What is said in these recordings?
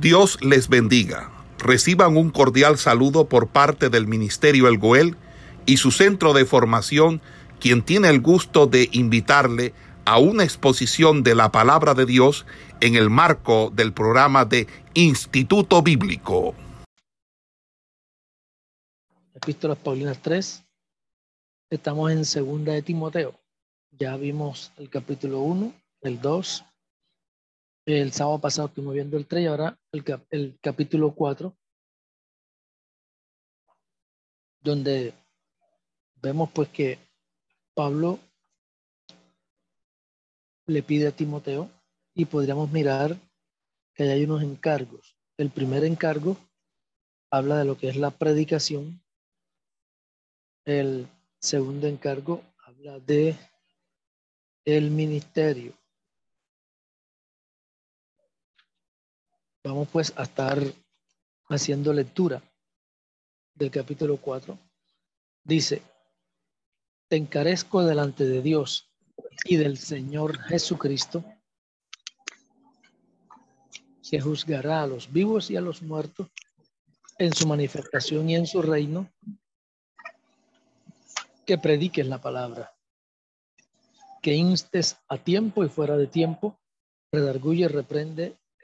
Dios les bendiga. Reciban un cordial saludo por parte del Ministerio El Goel y su centro de formación, quien tiene el gusto de invitarle a una exposición de la palabra de Dios en el marco del programa de Instituto Bíblico. Epístolas Paulinas 3. Estamos en segunda de Timoteo. Ya vimos el capítulo 1, el 2, el sábado pasado estuvimos viendo el 3 y ahora el, capítulo 4, donde vemos pues que Pablo le pide a Timoteo y podríamos mirar que hay unos encargos. El primer encargo habla de lo que es la predicación. El segundo encargo habla de el ministerio. Vamos pues a estar haciendo lectura del capítulo 4. Dice, te encarezco delante de Dios y del Señor Jesucristo, que juzgará a los vivos y a los muertos en su manifestación y en su reino, que prediques la palabra, que instes a tiempo y fuera de tiempo, redarguye, reprende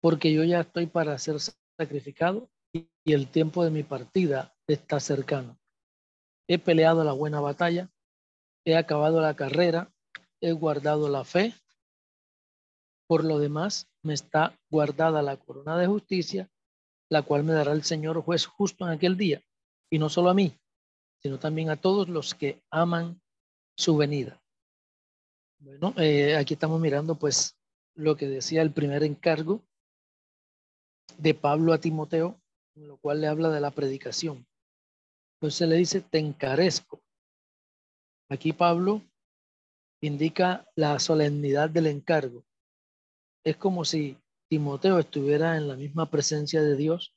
porque yo ya estoy para ser sacrificado y el tiempo de mi partida está cercano. He peleado la buena batalla, he acabado la carrera, he guardado la fe. Por lo demás, me está guardada la corona de justicia, la cual me dará el Señor juez justo en aquel día, y no solo a mí, sino también a todos los que aman su venida. Bueno, eh, aquí estamos mirando pues lo que decía el primer encargo de Pablo a Timoteo, en lo cual le habla de la predicación. Entonces le dice, te encarezco. Aquí Pablo indica la solemnidad del encargo. Es como si Timoteo estuviera en la misma presencia de Dios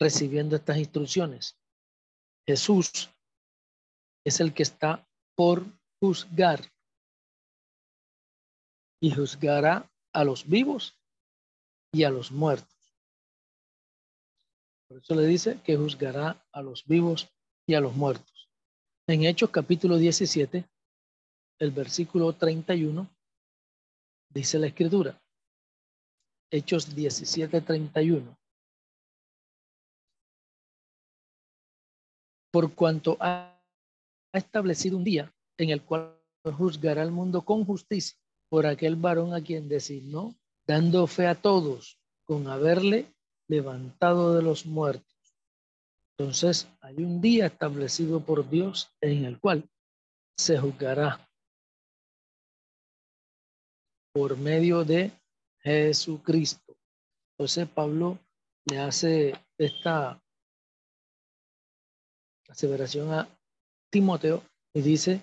recibiendo estas instrucciones. Jesús es el que está por juzgar y juzgará a los vivos y a los muertos. Por eso le dice que juzgará a los vivos y a los muertos. En Hechos capítulo 17, el versículo 31, dice la escritura. Hechos 17, 31. Por cuanto ha establecido un día en el cual juzgará al mundo con justicia por aquel varón a quien designó, dando fe a todos con haberle levantado de los muertos. Entonces, hay un día establecido por Dios en el cual se juzgará por medio de Jesucristo. Entonces, Pablo le hace esta aseveración a Timoteo y dice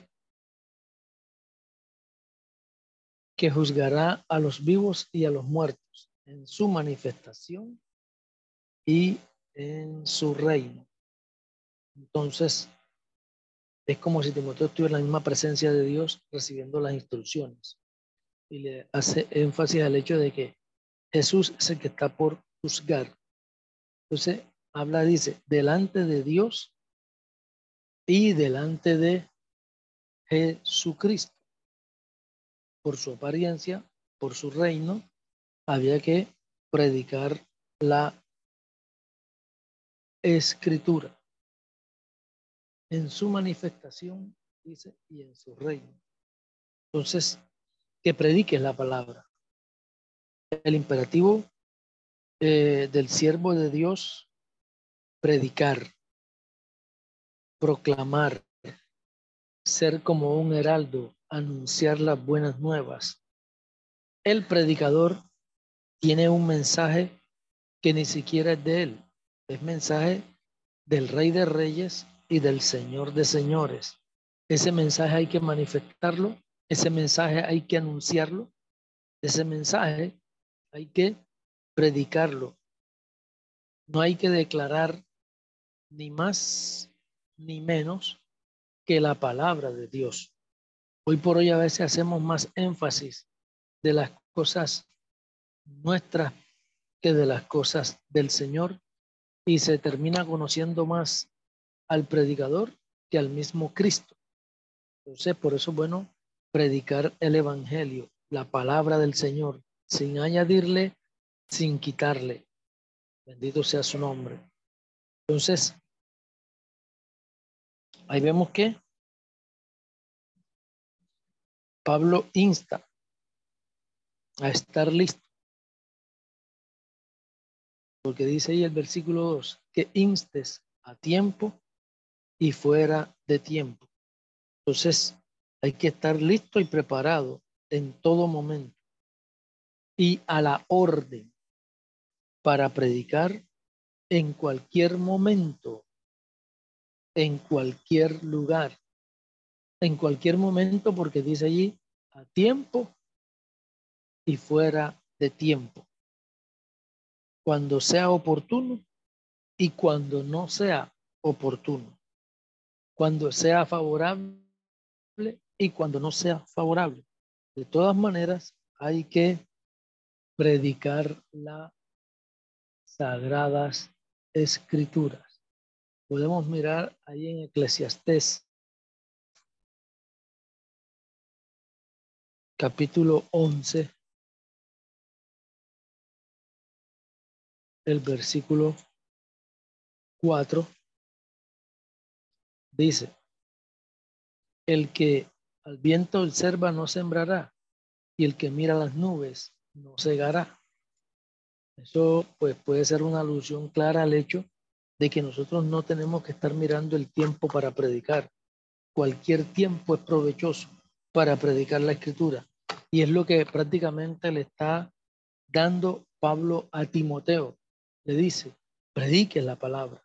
que juzgará a los vivos y a los muertos en su manifestación y en su reino. Entonces, es como si Timoteo estuviera en la misma presencia de Dios recibiendo las instrucciones. Y le hace énfasis al hecho de que Jesús es el que está por juzgar. Entonces, habla, dice, delante de Dios y delante de Jesucristo. Por su apariencia, por su reino, había que predicar la escritura en su manifestación, dice, y en su reino. Entonces, que predique la palabra. El imperativo eh, del siervo de Dios, predicar, proclamar, ser como un heraldo, anunciar las buenas nuevas. El predicador tiene un mensaje que ni siquiera es de él, es mensaje del Rey de Reyes y del Señor de Señores. Ese mensaje hay que manifestarlo, ese mensaje hay que anunciarlo, ese mensaje hay que predicarlo. No hay que declarar ni más ni menos que la palabra de Dios. Hoy por hoy a veces hacemos más énfasis de las cosas nuestras que de las cosas del Señor y se termina conociendo más al predicador que al mismo Cristo. Entonces, por eso es bueno predicar el Evangelio, la palabra del Señor, sin añadirle, sin quitarle. Bendito sea su nombre. Entonces, ahí vemos que Pablo insta a estar listo. Porque dice ahí el versículo 2, que instes a tiempo y fuera de tiempo. Entonces, hay que estar listo y preparado en todo momento y a la orden para predicar en cualquier momento, en cualquier lugar, en cualquier momento, porque dice allí a tiempo y fuera de tiempo, cuando sea oportuno y cuando no sea oportuno, cuando sea favorable y cuando no sea favorable. De todas maneras, hay que predicar las sagradas escrituras. Podemos mirar ahí en Eclesiastés capítulo 11, el versículo 4, dice, el que al viento observa no sembrará, y el que mira las nubes no cegará. Eso pues puede ser una alusión clara al hecho de que nosotros no tenemos que estar mirando el tiempo para predicar. Cualquier tiempo es provechoso para predicar la escritura. Y es lo que prácticamente le está dando Pablo a Timoteo. Le dice, predique la palabra,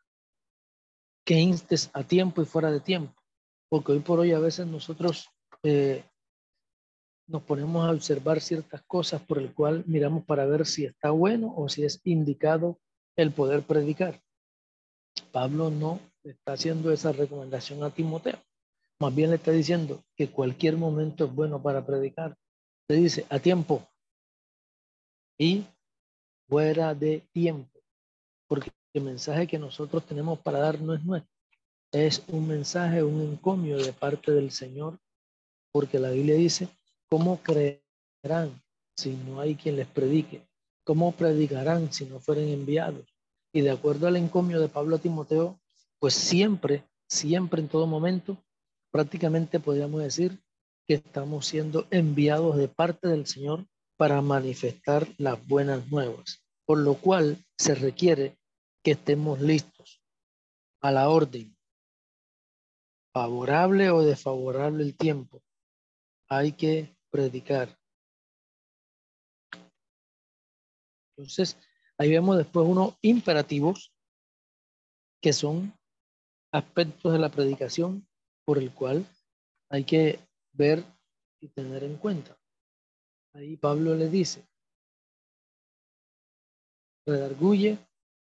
que instes a tiempo y fuera de tiempo. Porque hoy por hoy a veces nosotros eh, nos ponemos a observar ciertas cosas por el cual miramos para ver si está bueno o si es indicado el poder predicar. Pablo no está haciendo esa recomendación a Timoteo. Más bien le está diciendo que cualquier momento es bueno para predicar. Le dice a tiempo y fuera de tiempo. El mensaje que nosotros tenemos para dar no es nuestro. Es un mensaje, un encomio de parte del Señor. Porque la Biblia dice ¿Cómo creerán si no hay quien les predique? ¿Cómo predicarán si no fueren enviados? Y de acuerdo al encomio de Pablo a Timoteo, pues siempre, siempre en todo momento, prácticamente podríamos decir que estamos siendo enviados de parte del Señor para manifestar las buenas nuevas, por lo cual se requiere que estemos listos a la orden, favorable o desfavorable el tiempo. Hay que predicar. Entonces, ahí vemos después unos imperativos que son aspectos de la predicación por el cual hay que ver y tener en cuenta. Ahí Pablo le dice, redarguye,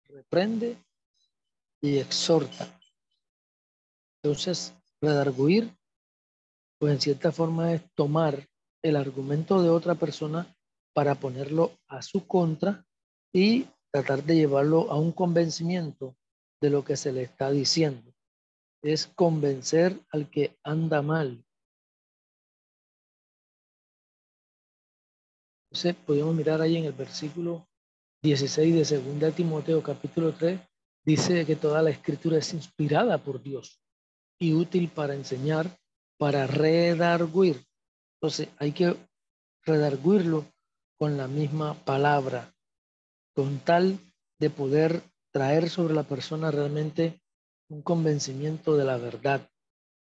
reprende y exhorta. Entonces, redarguir, pues en cierta forma es tomar el argumento de otra persona para ponerlo a su contra y tratar de llevarlo a un convencimiento de lo que se le está diciendo. Es convencer al que anda mal. Entonces, podemos mirar ahí en el versículo 16 de 2 Timoteo capítulo 3, dice que toda la escritura es inspirada por Dios y útil para enseñar, para redarguir, entonces hay que redarguirlo con la misma palabra, con tal de poder traer sobre la persona realmente un convencimiento de la verdad.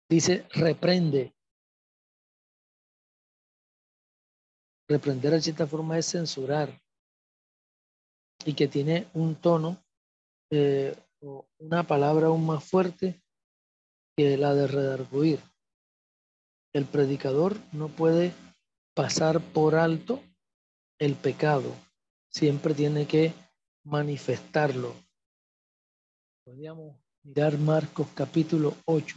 Dice, reprende. Reprender de cierta forma es censurar y que tiene un tono eh, una palabra aún más fuerte que la de redarguir. El predicador no puede pasar por alto el pecado, siempre tiene que manifestarlo. Podríamos mirar Marcos capítulo 8,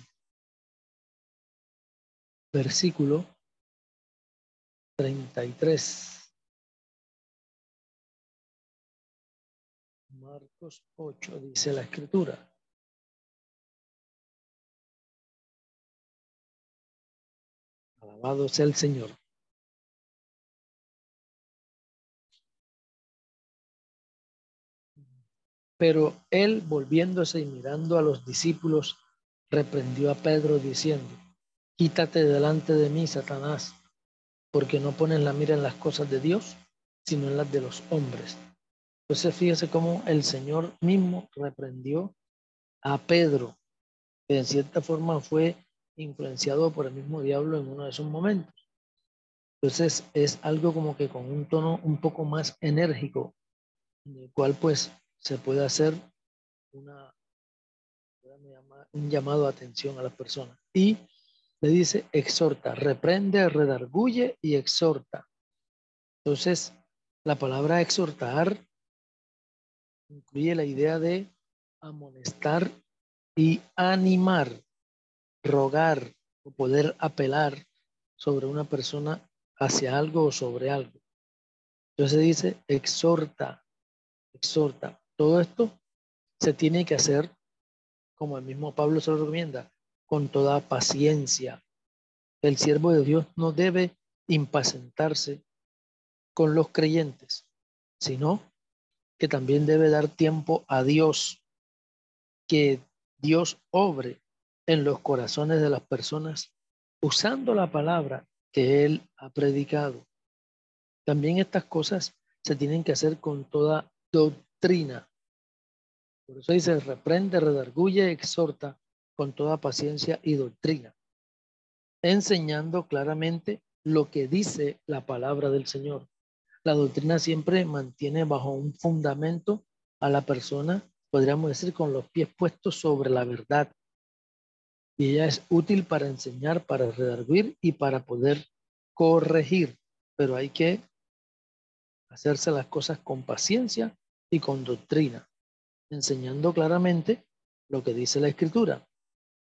versículo 33. Marcos 8 dice la escritura. Alabado sea el Señor. Pero él, volviéndose y mirando a los discípulos, reprendió a Pedro diciendo, Quítate delante de mí, Satanás, porque no pones la mira en las cosas de Dios, sino en las de los hombres. Entonces fíjese cómo el Señor mismo reprendió a Pedro, que en cierta forma fue influenciado por el mismo diablo en uno de esos momentos. Entonces es algo como que con un tono un poco más enérgico, en el cual pues se puede hacer un llamado de atención a las personas. Y le dice, exhorta, reprende, redarguye y exhorta. Entonces, la palabra exhortar incluye la idea de amonestar y animar, rogar o poder apelar sobre una persona hacia algo o sobre algo. Entonces dice, exhorta, exhorta. Todo esto se tiene que hacer, como el mismo Pablo se lo recomienda, con toda paciencia. El siervo de Dios no debe impacientarse con los creyentes, sino que también debe dar tiempo a Dios, que Dios obre en los corazones de las personas usando la palabra que Él ha predicado. También estas cosas se tienen que hacer con toda doctrina. Por eso dice, reprende, redarguye, exhorta con toda paciencia y doctrina, enseñando claramente lo que dice la palabra del Señor. La doctrina siempre mantiene bajo un fundamento a la persona, podríamos decir, con los pies puestos sobre la verdad. Y ella es útil para enseñar, para redarguir y para poder corregir. Pero hay que hacerse las cosas con paciencia y con doctrina, enseñando claramente lo que dice la escritura.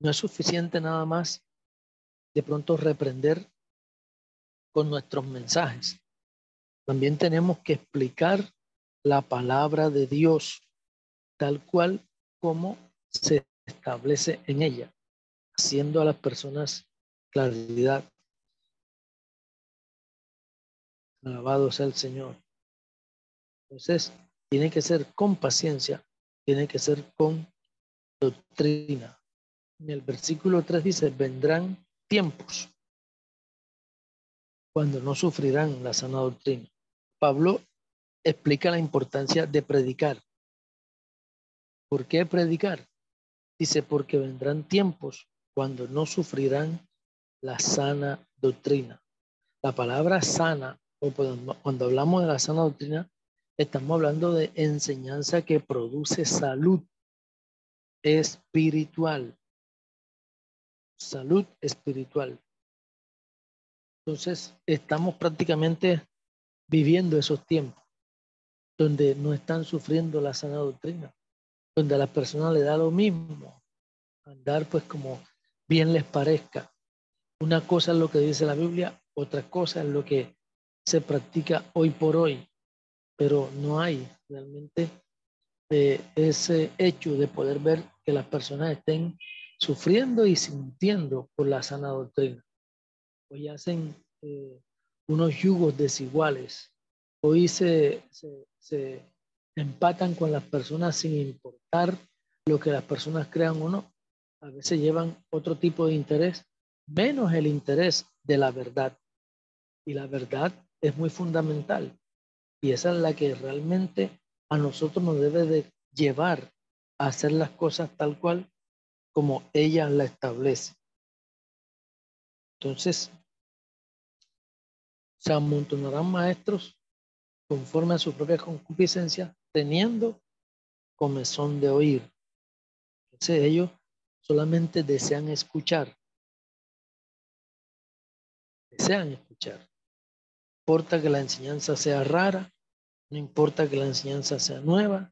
No es suficiente nada más de pronto reprender con nuestros mensajes. También tenemos que explicar la palabra de Dios tal cual como se establece en ella, haciendo a las personas claridad. Alabado sea el Señor. Entonces, tiene que ser con paciencia, tiene que ser con doctrina. En el versículo 3 dice, vendrán tiempos cuando no sufrirán la sana doctrina. Pablo explica la importancia de predicar. ¿Por qué predicar? Dice, porque vendrán tiempos cuando no sufrirán la sana doctrina. La palabra sana, o cuando hablamos de la sana doctrina, estamos hablando de enseñanza que produce salud espiritual. Salud espiritual. Entonces, estamos prácticamente viviendo esos tiempos donde no están sufriendo la sana doctrina, donde a las personas le da lo mismo andar pues como bien les parezca. Una cosa es lo que dice la Biblia, otra cosa es lo que se practica hoy por hoy, pero no hay realmente eh, ese hecho de poder ver que las personas estén sufriendo y sintiendo por la sana doctrina. Hoy hacen eh, unos yugos desiguales. Hoy se, se, empatan con las personas sin importar lo que las personas crean o no. A veces llevan otro tipo de interés, menos el interés de la verdad. Y la verdad es muy fundamental. Y esa es la que realmente a nosotros nos debe de llevar a hacer las cosas tal cual como ella la establece. Entonces, se amontonarán maestros conforme a su propia concupiscencia, teniendo comezón de oír. Entonces ellos solamente desean escuchar. Desean escuchar. No importa que la enseñanza sea rara, no importa que la enseñanza sea nueva,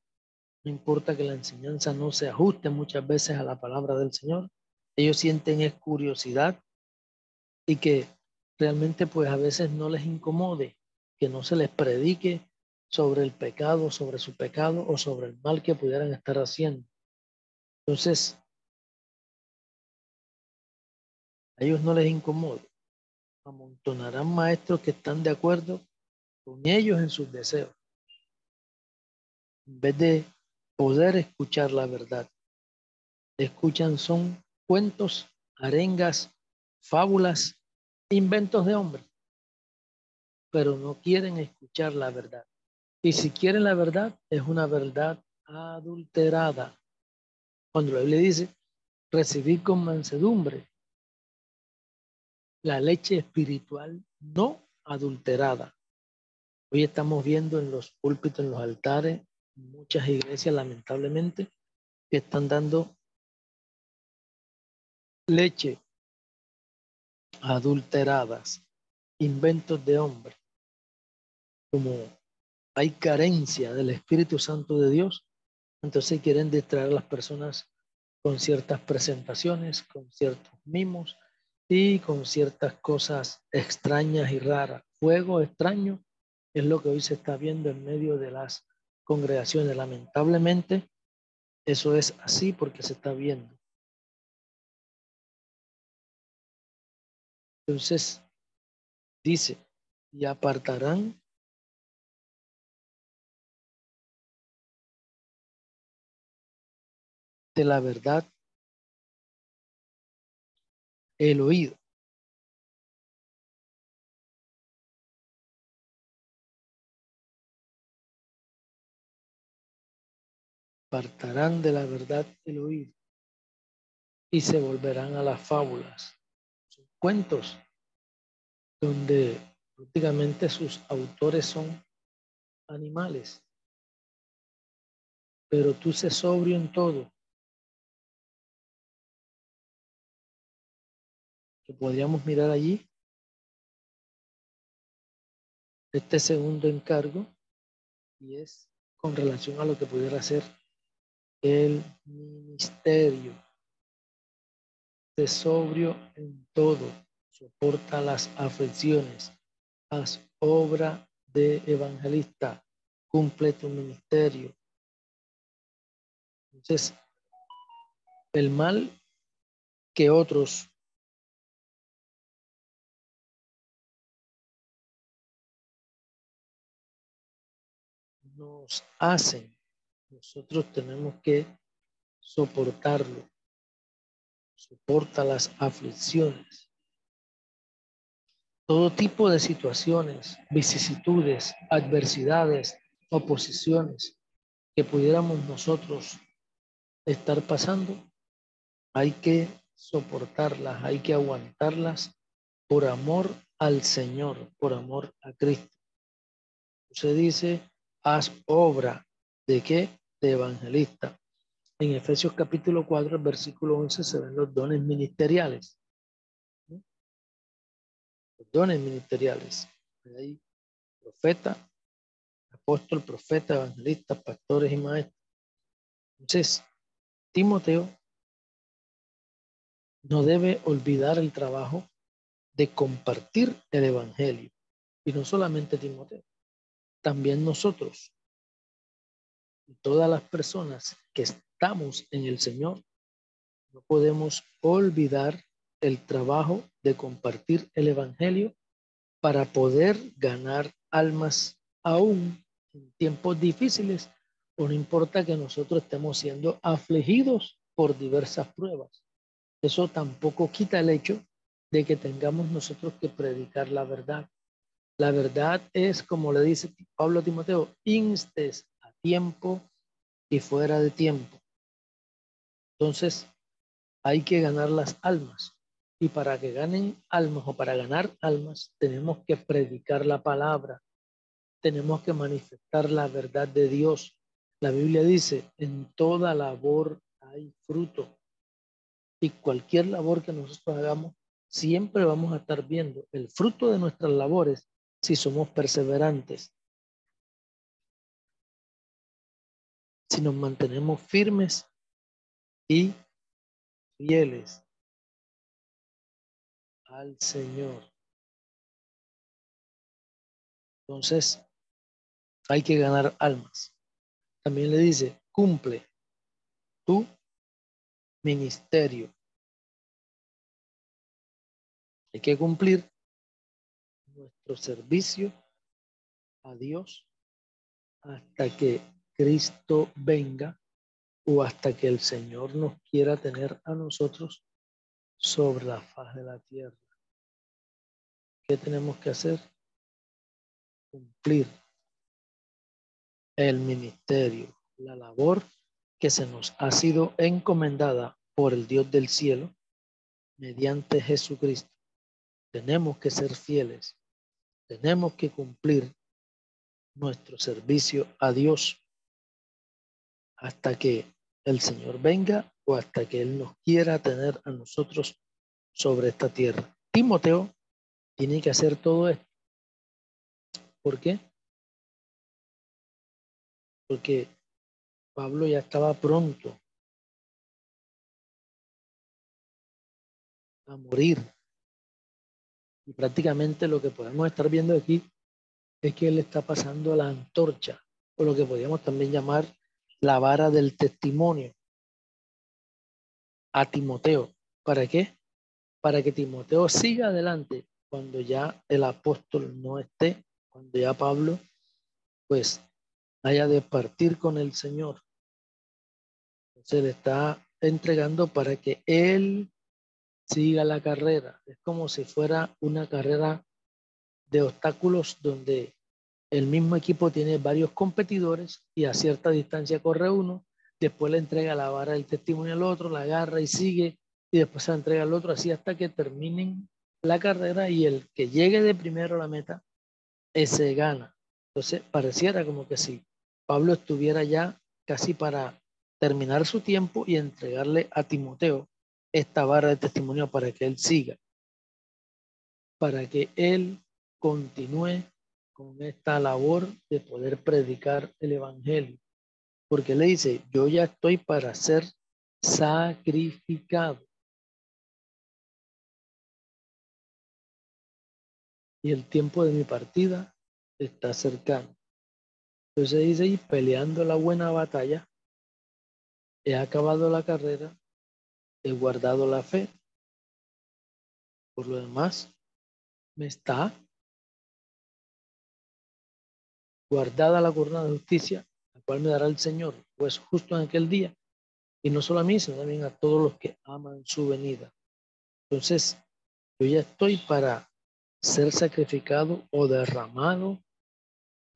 no importa que la enseñanza no se ajuste muchas veces a la palabra del Señor. Ellos sienten es curiosidad y que realmente pues a veces no les incomode que no se les predique sobre el pecado, sobre su pecado o sobre el mal que pudieran estar haciendo. Entonces, a ellos no les incomoda. Amontonarán maestros que están de acuerdo con ellos en sus deseos. En vez de poder escuchar la verdad, escuchan son cuentos, arengas, fábulas, inventos de hombres, pero no quieren escuchar la verdad. Y si quieren la verdad, es una verdad adulterada. Cuando la Biblia dice, recibir con mansedumbre la leche espiritual no adulterada. Hoy estamos viendo en los púlpitos, en los altares, muchas iglesias lamentablemente que están dando leche adulteradas, inventos de hombre, como hay carencia del Espíritu Santo de Dios, entonces quieren distraer a las personas con ciertas presentaciones, con ciertos mimos y con ciertas cosas extrañas y raras. Fuego extraño es lo que hoy se está viendo en medio de las congregaciones. Lamentablemente, eso es así porque se está viendo. Entonces, dice, y apartarán de la verdad el oído. Apartarán de la verdad el oído y se volverán a las fábulas, cuentos, donde prácticamente sus autores son animales. Pero tú se sobrio en todo, que podríamos mirar allí. Este segundo encargo y es con relación a lo que pudiera ser el ministerio. De sobrio en todo, soporta las aflicciones, haz obra de evangelista, cumple tu ministerio. Entonces, el mal que otros nos hacen, nosotros tenemos que soportarlo. Soporta las aflicciones. Todo tipo de situaciones, vicisitudes, adversidades, oposiciones que pudiéramos nosotros estar pasando, hay que soportarlas, hay que aguantarlas por amor al Señor, por amor a Cristo. Se dice, haz obra de qué? De evangelista. En Efesios capítulo 4, versículo 11 se ven los dones ministeriales. Los dones ministeriales. Ahí, profeta, apóstol, profeta, evangelista, pastores y maestros. Entonces, Timoteo no debe olvidar el trabajo de compartir el evangelio. Y no solamente Timoteo también nosotros todas las personas que estamos en el Señor, no podemos olvidar el trabajo de compartir el Evangelio para poder ganar almas aún en tiempos difíciles, o no importa que nosotros estemos siendo afligidos por diversas pruebas. Eso tampoco quita el hecho de que tengamos nosotros que predicar la verdad la verdad es, como le dice Pablo a Timoteo, instes tiempo y fuera de tiempo. Entonces, hay que ganar las almas. Y para que ganen almas o para ganar almas, tenemos que predicar la palabra. Tenemos que manifestar la verdad de Dios. La Biblia dice, en toda labor hay fruto. Y cualquier labor que nosotros hagamos, siempre vamos a estar viendo el fruto de nuestras labores si somos perseverantes. Si nos mantenemos firmes y fieles al Señor. Entonces, hay que ganar almas. También le dice, cumple tu ministerio. Hay que cumplir nuestro servicio a Dios hasta que Cristo venga o hasta que el Señor nos quiera tener a nosotros sobre la faz de la tierra. ¿Qué tenemos que hacer? Cumplir el ministerio, la labor que se nos ha sido encomendada por el Dios del cielo mediante Jesucristo. Tenemos que ser fieles, tenemos que cumplir nuestro servicio a Dios hasta que el Señor venga o hasta que Él nos quiera tener a nosotros sobre esta tierra. Timoteo tiene que hacer todo esto. ¿Por qué? Porque Pablo ya estaba pronto a morir. Y prácticamente lo que podemos estar viendo aquí es que él está pasando la antorcha, o lo que podríamos también llamar la vara del testimonio a Timoteo. ¿Para qué? Para que Timoteo siga adelante cuando ya el apóstol no esté, cuando ya Pablo pues haya de partir con el Señor. Se le está entregando para que él siga la carrera. Es como si fuera una carrera de obstáculos donde el mismo equipo tiene varios competidores y a cierta distancia corre uno, después le entrega la vara del testimonio al otro, la agarra y sigue, y después se entrega al otro, así hasta que terminen la carrera y el que llegue de primero a la meta, ese gana. Entonces, pareciera como que si Pablo estuviera ya casi para terminar su tiempo y entregarle a Timoteo esta vara de testimonio para que él siga, para que él continúe esta labor de poder predicar el Evangelio. Porque le dice, yo ya estoy para ser sacrificado. Y el tiempo de mi partida está cercano. Entonces dice, y peleando la buena batalla, he acabado la carrera, he guardado la fe. Por lo demás, me está guardada la corona de justicia, la cual me dará el Señor, pues justo en aquel día, y no solo a mí, sino también a todos los que aman su venida. Entonces, yo ya estoy para ser sacrificado o derramado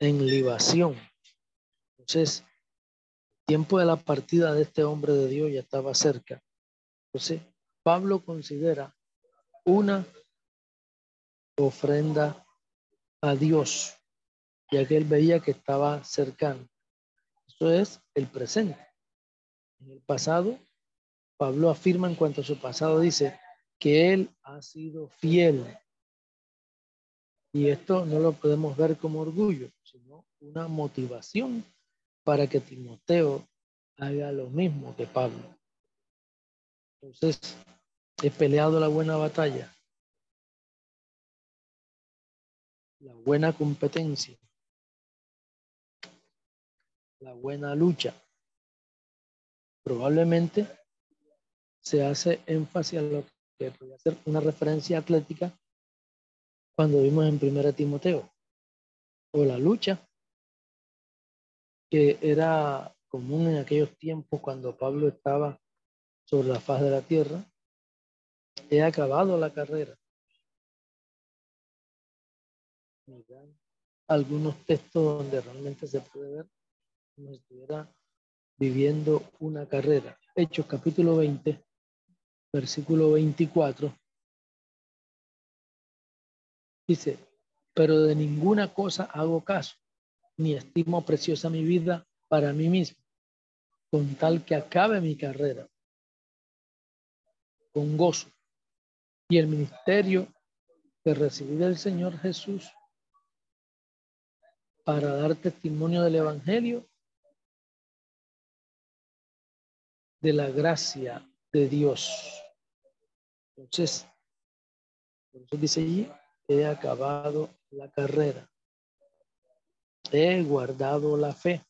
en libación. Entonces, el tiempo de la partida de este hombre de Dios ya estaba cerca. Entonces, Pablo considera una ofrenda a Dios ya que él veía que estaba cercano. Eso es el presente. En el pasado, Pablo afirma en cuanto a su pasado, dice que él ha sido fiel. Y esto no lo podemos ver como orgullo, sino una motivación para que Timoteo haga lo mismo que Pablo. Entonces, he peleado la buena batalla, la buena competencia, la buena lucha. Probablemente se hace énfasis a lo que podría ser una referencia atlética cuando vimos en Primera Timoteo, o la lucha que era común en aquellos tiempos cuando Pablo estaba sobre la faz de la tierra. He acabado la carrera. Algunos textos donde realmente se puede ver estuviera viviendo una carrera. Hechos capítulo 20, versículo 24. Dice, pero de ninguna cosa hago caso, ni estimo preciosa mi vida para mí mismo, con tal que acabe mi carrera con gozo y el ministerio que recibí del Señor Jesús para dar testimonio del Evangelio de la gracia de Dios. Entonces, dice allí, he acabado la carrera, he guardado la fe,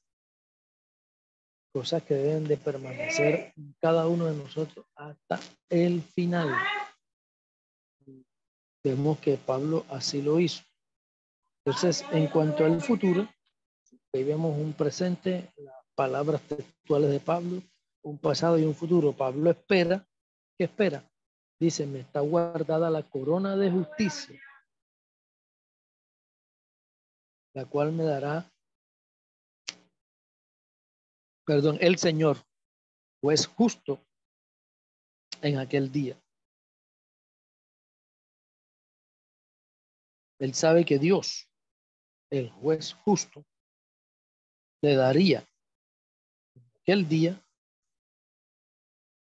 cosas que deben de permanecer en cada uno de nosotros hasta el final. Vemos que Pablo así lo hizo. Entonces, en cuanto al futuro, ahí vemos un presente, las palabras textuales de Pablo, un pasado y un futuro. Pablo espera, ¿qué espera? Dice, me está guardada la corona de justicia, la cual me dará, perdón, el Señor, pues justo en aquel día. Él sabe que Dios, el juez justo, le daría aquel día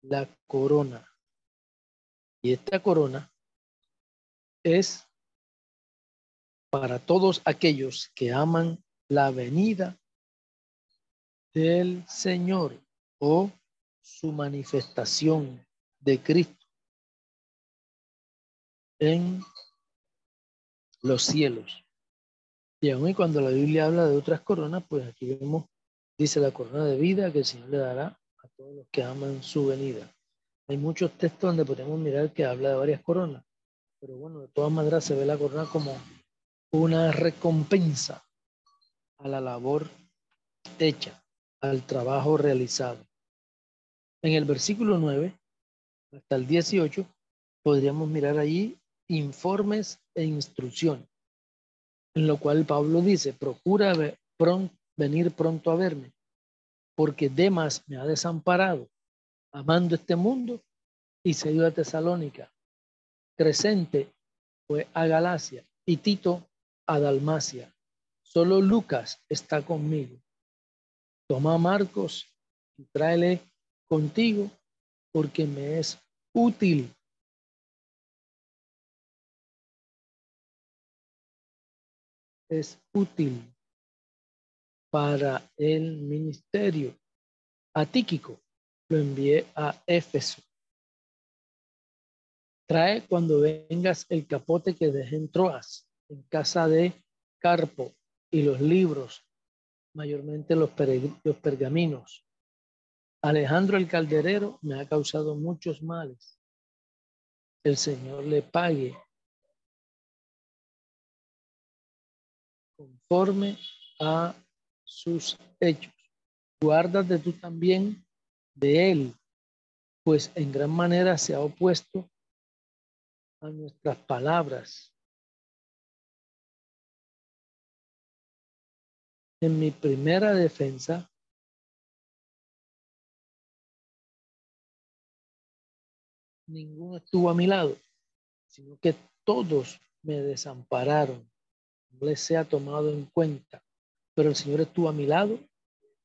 la corona. Y esta corona es para todos aquellos que aman la venida del Señor o su manifestación de Cristo en los cielos. Y aún y cuando la Biblia habla de otras coronas, pues aquí vemos, dice la corona de vida que el Señor le dará todos los que aman su venida. Hay muchos textos donde podemos mirar que habla de varias coronas, pero bueno, de todas maneras se ve la corona como una recompensa a la labor hecha, al trabajo realizado. En el versículo 9 hasta el 18 podríamos mirar allí informes e instrucciones, en lo cual Pablo dice, procura venir pronto a verme, porque Demas me ha desamparado, amando este mundo, y se dio a Tesalónica. Crescente fue a Galacia y Tito a Dalmacia. Solo Lucas está conmigo. Toma a Marcos y tráele contigo porque me es útil es útil para el ministerio. A Tíquico lo envié a Éfeso. Trae cuando vengas el capote que dejé en Troas, en casa de Carpo, y los libros, mayormente los, los pergaminos. Alejandro el calderero me ha causado muchos males. El Señor le pague conforme a sus hechos. Guárdate tú también de él, pues en gran manera se ha opuesto a nuestras palabras. En mi primera defensa, ninguno estuvo a mi lado, sino que todos me desampararon les sea tomado en cuenta. Pero el Señor estuvo a mi lado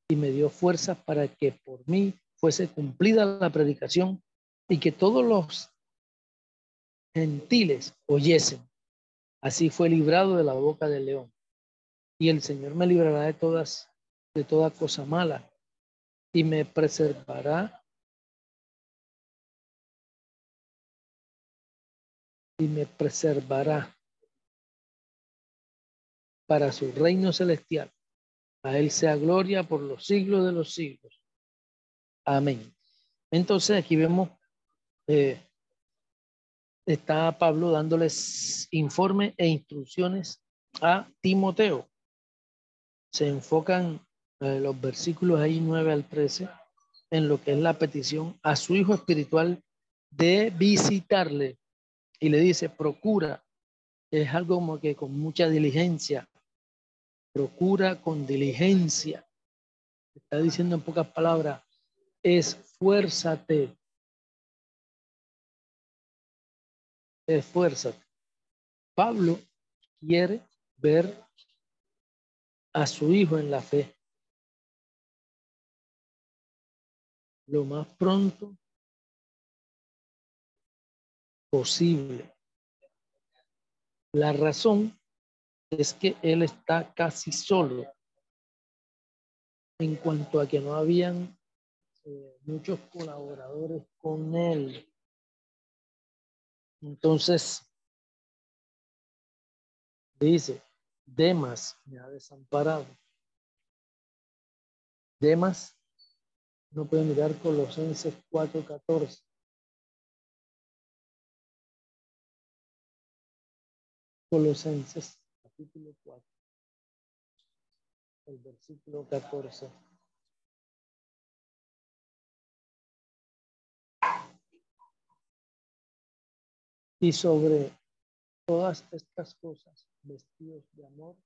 y me dio fuerzas para que por mí fuese cumplida la predicación y que todos los gentiles oyesen. Así fue librado de la boca del león. Y el Señor me librará de todas, de toda cosa mala y me preservará y me preservará para su reino celestial. A Él sea gloria por los siglos de los siglos. Amén. Entonces aquí vemos, eh, está Pablo dándoles informe e instrucciones a Timoteo. Se enfocan eh, los versículos ahí 9 al 13 en lo que es la petición a su hijo espiritual de visitarle. Y le dice, procura, es algo como que con mucha diligencia, procura con diligencia. Está diciendo en pocas palabras, esfuérzate. Esfuérzate. Pablo quiere ver a su hijo en la fe. lo más pronto posible. La razón es que él está casi solo en cuanto a que no habían eh, muchos colaboradores con él. Entonces, dice, Demas me ha desamparado. Demas, no puede mirar Colosenses 4:14. Colosenses capítulo 4, el versículo 14. Y sobre todas estas cosas, vestidos de amor,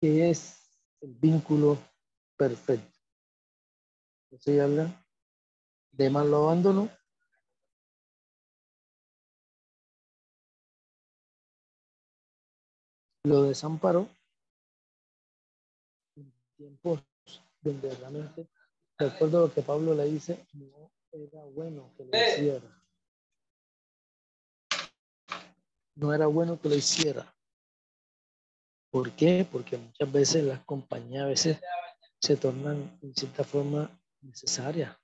que es el vínculo perfecto. ¿Se habla? de lo abandonó. Lo desamparó en tiempos donde realmente, de acuerdo a lo que Pablo le dice, no era bueno que lo hiciera. No era bueno que lo hiciera. ¿Por qué? Porque muchas veces las compañías a veces se tornan en cierta forma necesarias.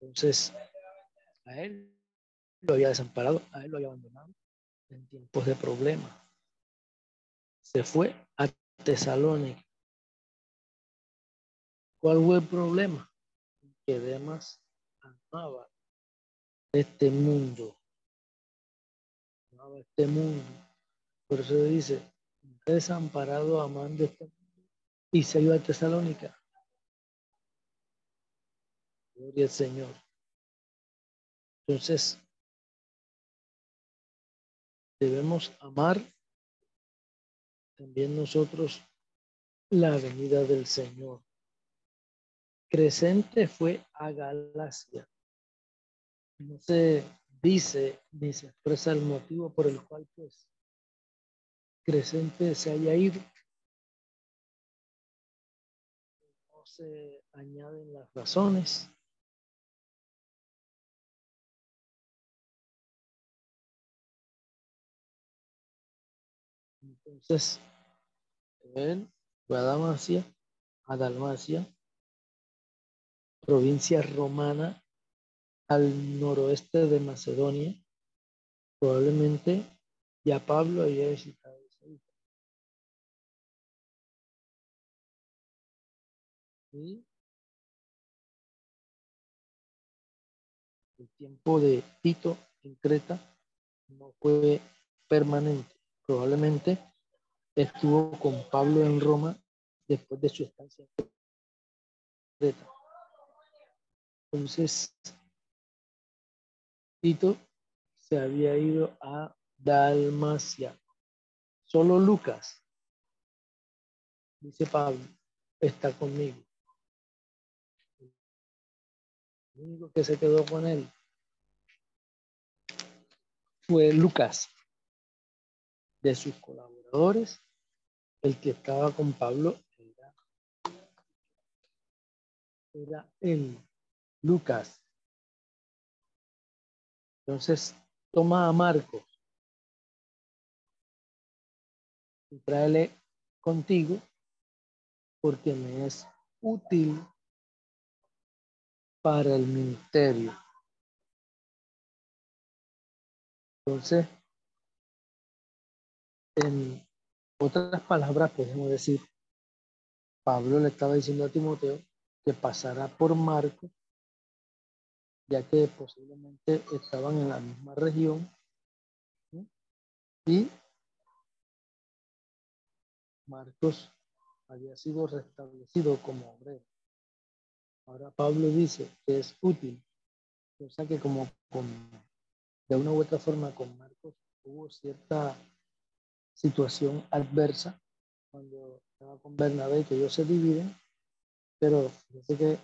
Entonces, a él lo había desamparado, a él lo había abandonado en tiempos de problemas. Se fue a Tesalónica. ¿Cuál fue el problema? Que Demas amaba este mundo. Amaba este mundo. Por eso dice, desamparado amando este mundo y se iba a Tesalónica. Gloria al Señor. Entonces, debemos amar también nosotros la venida del Señor. Crescente fue a Galacia. No se dice ni se expresa el motivo por el cual pues Crescente se haya ido. No se añaden las razones. Entonces, a Dalmacia, a Dalmacia, provincia romana al noroeste de Macedonia. Probablemente ya Pablo había visitado esa Y el tiempo de Tito en Creta no fue permanente. Probablemente estuvo con Pablo en Roma después de su estancia en Creta. Entonces, Tito se había ido a Dalmacia. Solo Lucas, dice Pablo, está conmigo. El único que se quedó con él fue Lucas, de sus colaboradores. El que estaba con Pablo era, era él, Lucas. Entonces, toma a Marcos y tráele contigo porque me es útil para el ministerio. Entonces, en otras palabras, podemos decir, Pablo le estaba diciendo a Timoteo que pasará por Marcos ya que posiblemente estaban en la misma región y Marcos había sido restablecido como obrero. Ahora Pablo dice que es útil, o sea que como con, de una u otra forma con Marcos hubo cierta situación adversa cuando estaba con Bernabé que ellos se dividen, pero fíjese que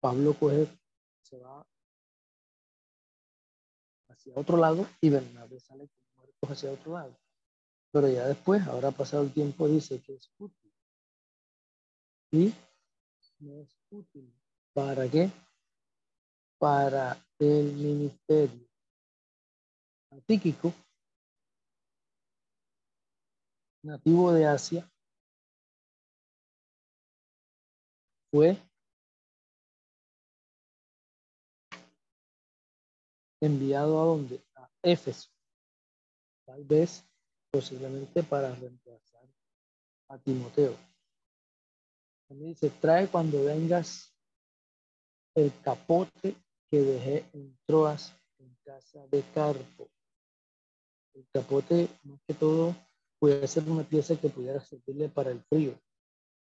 Pablo coge, se va hacia otro lado y Bernabé sale con Marcos hacia otro lado. Pero ya después, ahora pasado el tiempo, dice que es útil. y me es útil. ¿Para qué? Para el ministerio. Tíquico, nativo de Asia, fue enviado a donde? A Éfeso. Tal vez, posiblemente para reemplazar a Timoteo. También dice, trae cuando vengas el capote que dejé en Troas en casa de Carpo. El capote, más que todo, puede ser una pieza que pudiera servirle para el frío.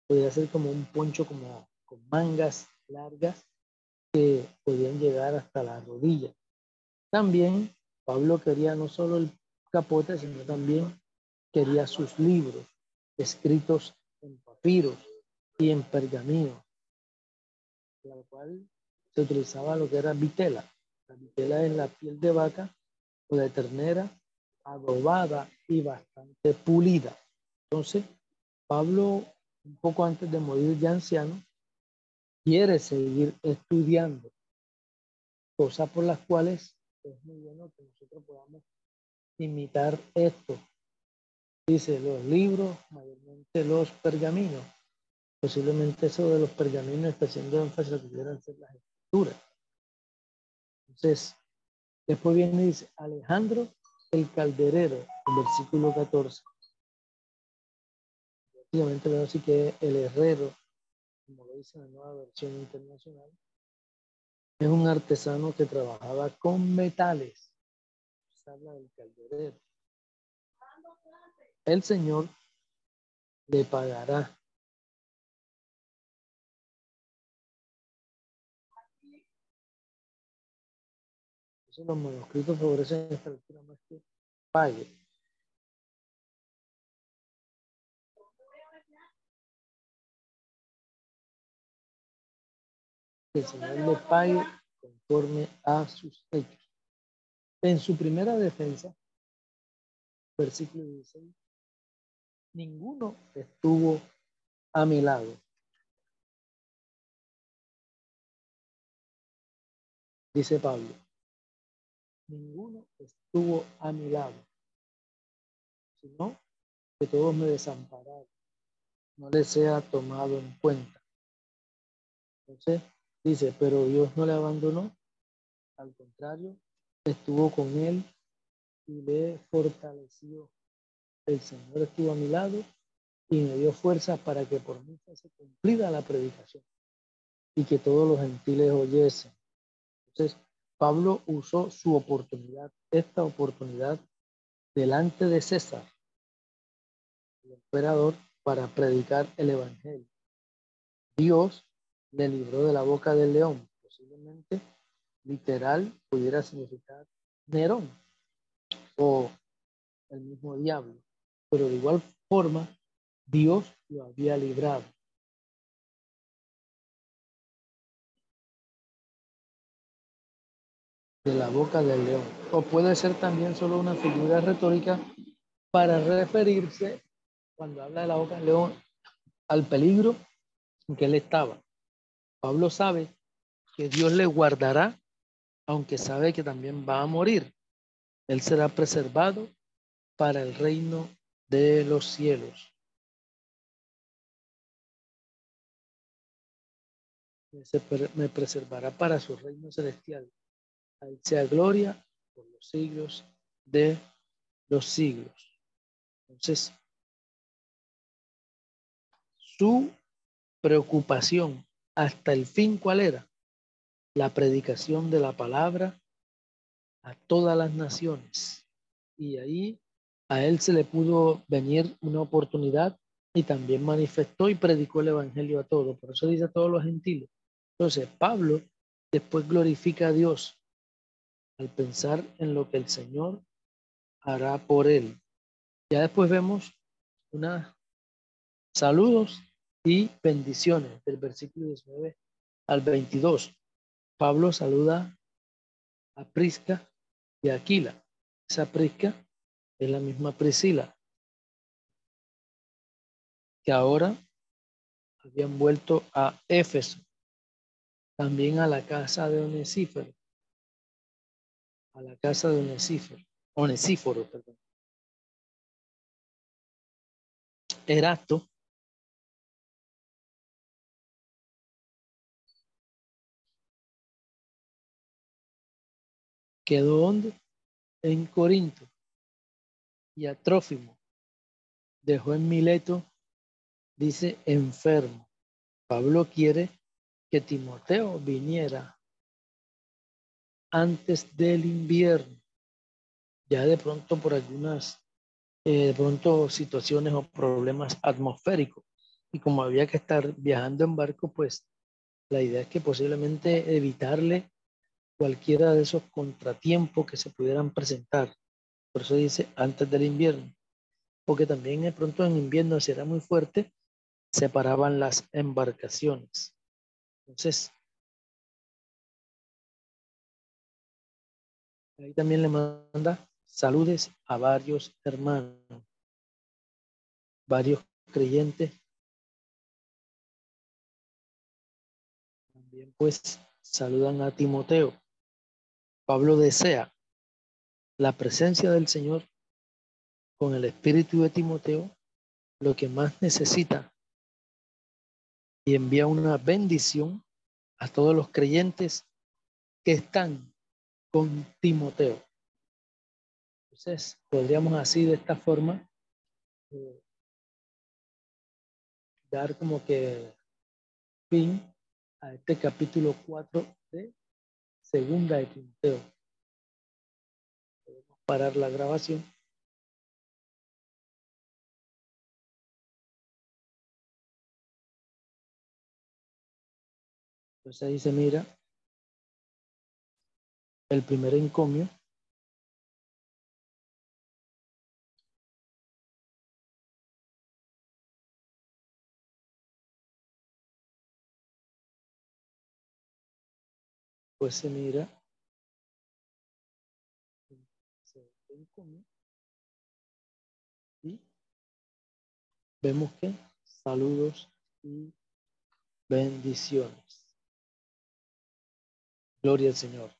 Podría ser como un poncho como con mangas largas que podían llegar hasta la rodilla. También Pablo quería no solo el capote, sino también quería sus libros escritos en papiros y en pergamino, la cual se utilizaba lo que era vitela. La vitela es la piel de vaca o de ternera adobada y bastante pulida. Entonces, Pablo, un poco antes de morir ya anciano, quiere seguir estudiando, cosas por las cuales es muy bueno que nosotros podamos imitar esto. Dice, los libros, mayormente los pergaminos. Posiblemente eso de los pergaminos está haciendo énfasis a que pudieran ser las escrituras. Entonces, después viene y dice, Alejandro el calderero, el versículo 14. Básicamente veo así que el herrero, como lo dice la nueva versión internacional, es un artesano que trabajaba con metales. El Señor le pagará. Los manuscritos favorecen esta lectura más que pague. el Señor le pague conforme a sus hechos. En su primera defensa, versículo 16, ninguno estuvo a mi lado. Dice Pablo, ninguno estuvo a mi lado, sino que todos me desampararon, no les sea tomado en cuenta. Entonces, Dice, pero Dios no le abandonó, al contrario, estuvo con él y le fortaleció. El Señor estuvo a mi lado y me dio fuerza para que por mí se cumplida la predicación y que todos los gentiles oyesen. Entonces, Pablo usó su oportunidad, esta oportunidad, delante de César, el emperador, para predicar el Evangelio. Dios le libró de la boca del león. Posiblemente literal pudiera significar Nerón o el mismo diablo. Pero de igual forma, Dios lo había librado. De la boca del león. O puede ser también solo una figura retórica para referirse, cuando habla de la boca del león, al peligro en que él estaba. Pablo sabe que Dios le guardará, aunque sabe que también va a morir. Él será preservado para el reino de los cielos. Me preservará para su reino celestial. A sea gloria por los siglos de los siglos. Entonces, su preocupación hasta el fin, ¿cuál era? La predicación de la palabra a todas las naciones. Y ahí a él se le pudo venir una oportunidad y también manifestó y predicó el evangelio a todos. Por eso dice a todos los gentiles. Entonces, Pablo después glorifica a Dios al pensar en lo que el Señor hará por él. Ya después vemos unos saludos y bendiciones del versículo 19 al 22. Pablo saluda a Prisca y a Aquila. Esa Prisca es la misma Priscila, que ahora habían vuelto a Éfeso, también a la casa de Onesífero, a la casa de Onesífero, Onesíforo, perdón. Erasto quedó donde? En Corinto. Y a Trófimo dejó en Mileto, dice, enfermo. Pablo quiere que Timoteo viniera antes del invierno, ya de pronto por algunas, eh, de pronto situaciones o problemas atmosféricos. Y como había que estar viajando en barco, pues la idea es que posiblemente evitarle cualquiera de esos contratiempos que se pudieran presentar. Por eso dice antes del invierno, porque también de pronto en invierno, si era muy fuerte, separaban las embarcaciones. Entonces, ahí también le manda saludes a varios hermanos, varios creyentes. También pues saludan a Timoteo. Pablo desea la presencia del Señor con el espíritu de Timoteo, lo que más necesita, y envía una bendición a todos los creyentes que están con Timoteo. Entonces, podríamos así de esta forma eh, dar como que fin a este capítulo 4 de segunda de Timoteo. Podemos parar la grabación. Entonces ahí se mira el primer encomio. Pues se mira y vemos que saludos y bendiciones. Gloria al Señor.